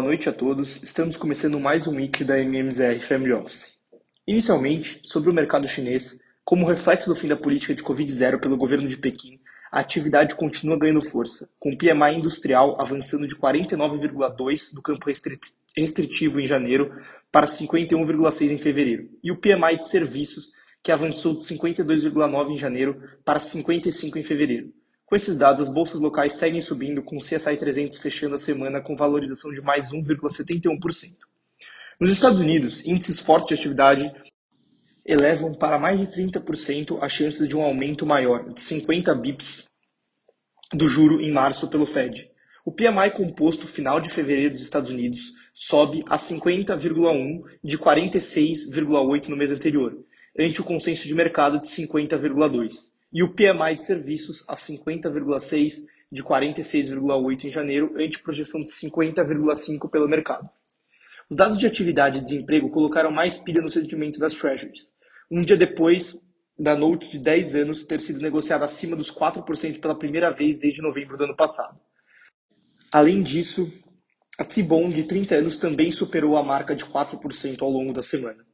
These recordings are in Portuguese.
Boa noite a todos. Estamos começando mais um week da MMZR Family Office. Inicialmente, sobre o mercado chinês, como reflexo do fim da política de Covid-0 pelo governo de Pequim, a atividade continua ganhando força, com o PMI industrial avançando de 49,2 do campo restritivo em janeiro para 51,6 em fevereiro, e o PMI de serviços, que avançou de 52,9 em janeiro para 55 em fevereiro. Com esses dados, as bolsas locais seguem subindo, com o CSI 300 fechando a semana com valorização de mais 1,71%. Nos Estados Unidos, índices fortes de atividade elevam para mais de 30% as chances de um aumento maior, de 50 bips do juro em março pelo Fed. O PMI composto final de fevereiro dos Estados Unidos sobe a 50,1 de 46,8 no mês anterior, ante o consenso de mercado de 50,2 e o PMI de serviços a 50,6 de 46,8 em janeiro, ante projeção de 50,5 pelo mercado. Os dados de atividade e desemprego colocaram mais pilha no sentimento das Treasuries. Um dia depois da note de 10 anos ter sido negociada acima dos 4% pela primeira vez desde novembro do ano passado. Além disso, a T-Bond de 30 anos também superou a marca de 4% ao longo da semana.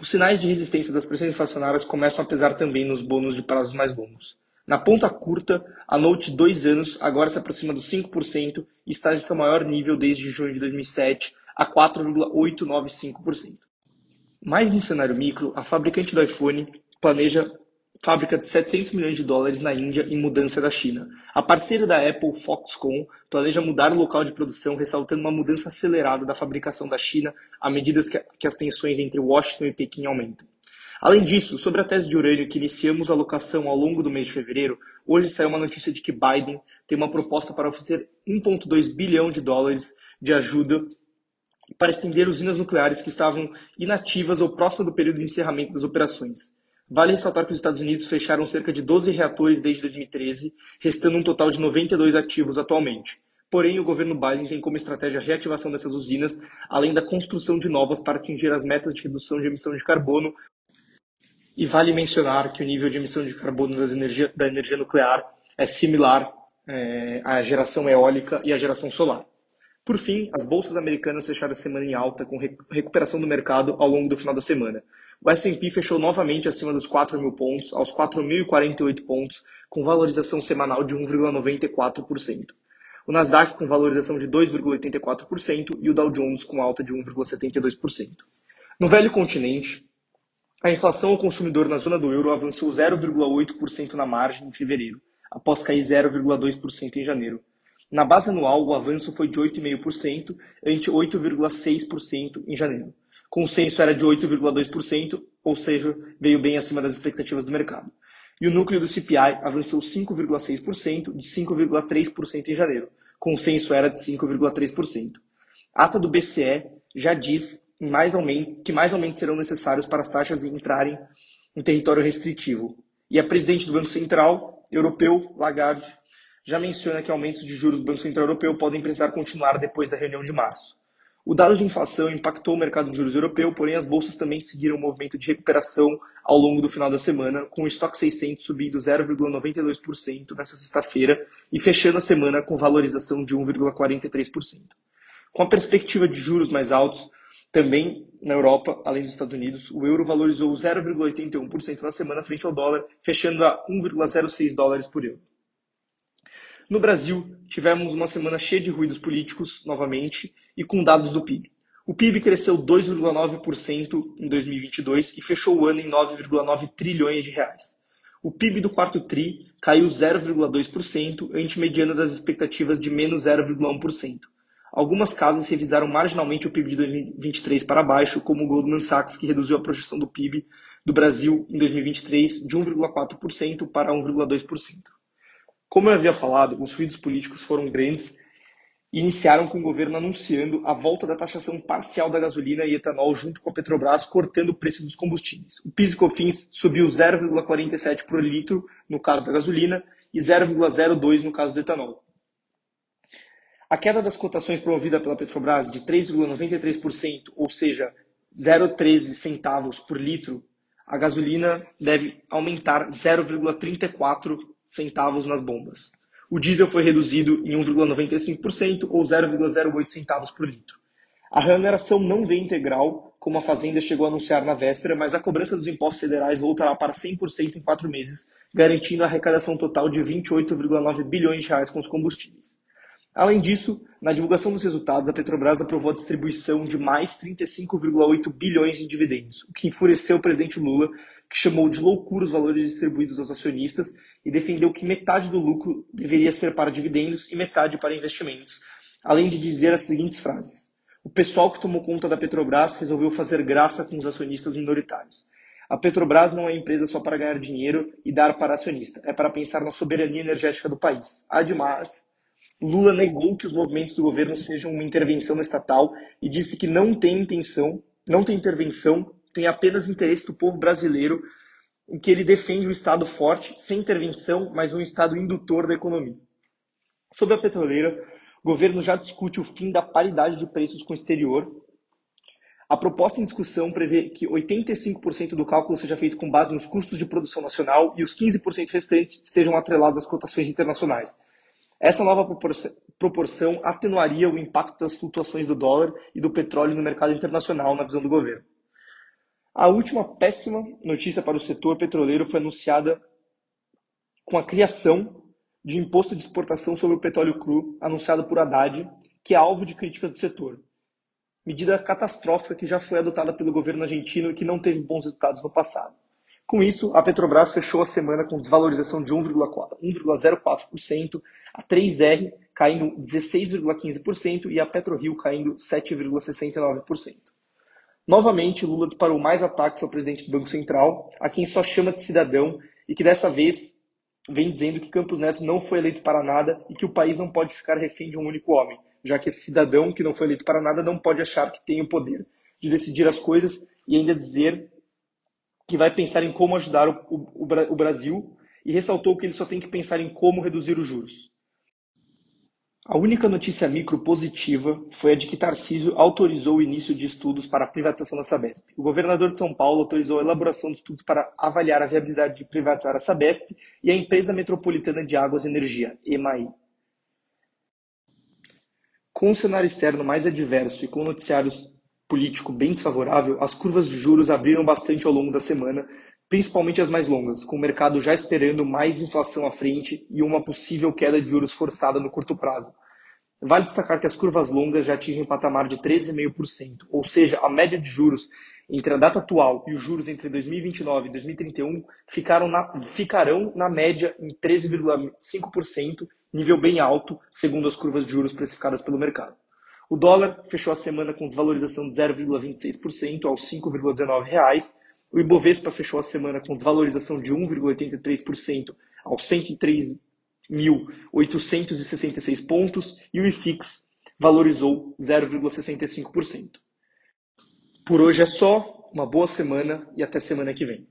Os sinais de resistência das pressões inflacionárias começam a pesar também nos bônus de prazos mais longos. Na ponta curta, a note de dois anos agora se aproxima dos 5% e está em seu maior nível desde junho de 2007 a 4,895%. Mais no cenário micro, a fabricante do iPhone planeja fábrica de 700 milhões de dólares na Índia em mudança da China. A parceira da Apple, Foxconn, planeja mudar o local de produção, ressaltando uma mudança acelerada da fabricação da China à medida que as tensões entre Washington e Pequim aumentam. Além disso, sobre a tese de urânio que iniciamos a alocação ao longo do mês de fevereiro, hoje saiu uma notícia de que Biden tem uma proposta para oferecer 1,2 bilhão de dólares de ajuda para estender usinas nucleares que estavam inativas ou próximo do período de encerramento das operações. Vale ressaltar que os Estados Unidos fecharam cerca de 12 reatores desde 2013, restando um total de 92 ativos atualmente. Porém, o governo Biden tem como estratégia a reativação dessas usinas, além da construção de novas para atingir as metas de redução de emissão de carbono. E vale mencionar que o nível de emissão de carbono energia, da energia nuclear é similar é, à geração eólica e à geração solar. Por fim, as bolsas americanas fecharam a semana em alta, com recuperação do mercado ao longo do final da semana. O S&P fechou novamente acima dos 4 mil pontos, aos 4.048 pontos, com valorização semanal de 1,94%. O Nasdaq com valorização de 2,84% e o Dow Jones com alta de 1,72%. No velho continente, a inflação ao consumidor na zona do euro avançou 0,8% na margem em fevereiro, após cair 0,2% em janeiro. Na base anual, o avanço foi de 8,5% ante 8,6% em janeiro consenso era de 8,2%, ou seja, veio bem acima das expectativas do mercado. E o núcleo do CPI avançou 5,6%, de 5,3% em janeiro. Consenso era de 5,3%. A ata do BCE já diz mais aumento, que mais aumentos serão necessários para as taxas entrarem em território restritivo. E a presidente do Banco Central Europeu, Lagarde, já menciona que aumentos de juros do Banco Central Europeu podem precisar continuar depois da reunião de março. O dado de inflação impactou o mercado de juros europeu, porém as bolsas também seguiram um movimento de recuperação ao longo do final da semana, com o estoque 600 subindo 0,92% nesta sexta-feira e fechando a semana com valorização de 1,43%. Com a perspectiva de juros mais altos, também na Europa, além dos Estados Unidos, o euro valorizou 0,81% na semana frente ao dólar, fechando a 1,06 dólares por euro. No Brasil, tivemos uma semana cheia de ruídos políticos, novamente, e com dados do PIB. O PIB cresceu 2,9% em 2022 e fechou o ano em 9,9 trilhões de reais. O PIB do quarto TRI caiu 0,2%, ante mediana das expectativas de menos 0,1%. Algumas casas revisaram marginalmente o PIB de 2023 para baixo, como o Goldman Sachs, que reduziu a projeção do PIB do Brasil em 2023 de 1,4% para 1,2%. Como eu havia falado, os ruídos políticos foram grandes e iniciaram com o governo anunciando a volta da taxação parcial da gasolina e etanol junto com a Petrobras, cortando o preço dos combustíveis. O PIS e COFINS subiu 0,47 por litro no caso da gasolina e 0,02 no caso do etanol. A queda das cotações promovida pela Petrobras de 3,93%, ou seja, 0,13 centavos por litro, a gasolina deve aumentar 0,34 centavos nas bombas. O diesel foi reduzido em 1,95% ou 0,08 centavos por litro. A remuneração não vem integral, como a Fazenda chegou a anunciar na véspera, mas a cobrança dos impostos federais voltará para 100% em quatro meses, garantindo a arrecadação total de 28,9 bilhões de reais com os combustíveis. Além disso, na divulgação dos resultados, a Petrobras aprovou a distribuição de mais 35,8 bilhões em dividendos, o que enfureceu o presidente Lula, que chamou de loucura os valores distribuídos aos acionistas e defendeu que metade do lucro deveria ser para dividendos e metade para investimentos, além de dizer as seguintes frases: O pessoal que tomou conta da Petrobras resolveu fazer graça com os acionistas minoritários. A Petrobras não é empresa só para ganhar dinheiro e dar para acionista, é para pensar na soberania energética do país. Ademais, Lula negou que os movimentos do governo sejam uma intervenção estatal e disse que não tem intenção, não tem intervenção, tem apenas interesse do povo brasileiro em que ele defende um Estado forte, sem intervenção, mas um Estado indutor da economia. Sobre a petroleira, o governo já discute o fim da paridade de preços com o exterior. A proposta em discussão prevê que 85% do cálculo seja feito com base nos custos de produção nacional e os 15% restantes estejam atrelados às cotações internacionais. Essa nova proporção atenuaria o impacto das flutuações do dólar e do petróleo no mercado internacional, na visão do governo. A última péssima notícia para o setor petroleiro foi anunciada com a criação de imposto de exportação sobre o petróleo cru, anunciado por Haddad, que é alvo de críticas do setor. Medida catastrófica que já foi adotada pelo governo argentino e que não teve bons resultados no passado. Com isso, a Petrobras fechou a semana com desvalorização de 1,04%, a 3R caindo 16,15% e a PetroRio caindo 7,69%. Novamente, Lula disparou mais ataques ao presidente do Banco Central, a quem só chama de cidadão e que dessa vez vem dizendo que Campos Neto não foi eleito para nada e que o país não pode ficar refém de um único homem, já que esse cidadão que não foi eleito para nada não pode achar que tem o poder de decidir as coisas e ainda dizer que vai pensar em como ajudar o, o, o Brasil e ressaltou que ele só tem que pensar em como reduzir os juros. A única notícia micro positiva foi a de que Tarcísio autorizou o início de estudos para a privatização da Sabesp. O governador de São Paulo autorizou a elaboração de estudos para avaliar a viabilidade de privatizar a Sabesp e a Empresa Metropolitana de Águas e Energia, EMAI. Com o cenário externo mais adverso e com noticiários político bem desfavorável, as curvas de juros abriram bastante ao longo da semana, principalmente as mais longas, com o mercado já esperando mais inflação à frente e uma possível queda de juros forçada no curto prazo. Vale destacar que as curvas longas já atingem um patamar de 13,5%, ou seja, a média de juros entre a data atual e os juros entre 2029 e 2031 ficaram na, ficarão na média em 13,5%, nível bem alto, segundo as curvas de juros precificadas pelo mercado. O dólar fechou a semana com desvalorização de 0,26% aos R$ 5,19. O Ibovespa fechou a semana com desvalorização de 1,83% aos 103.866 pontos e o IFIX valorizou 0,65%. Por hoje é só, uma boa semana e até semana que vem.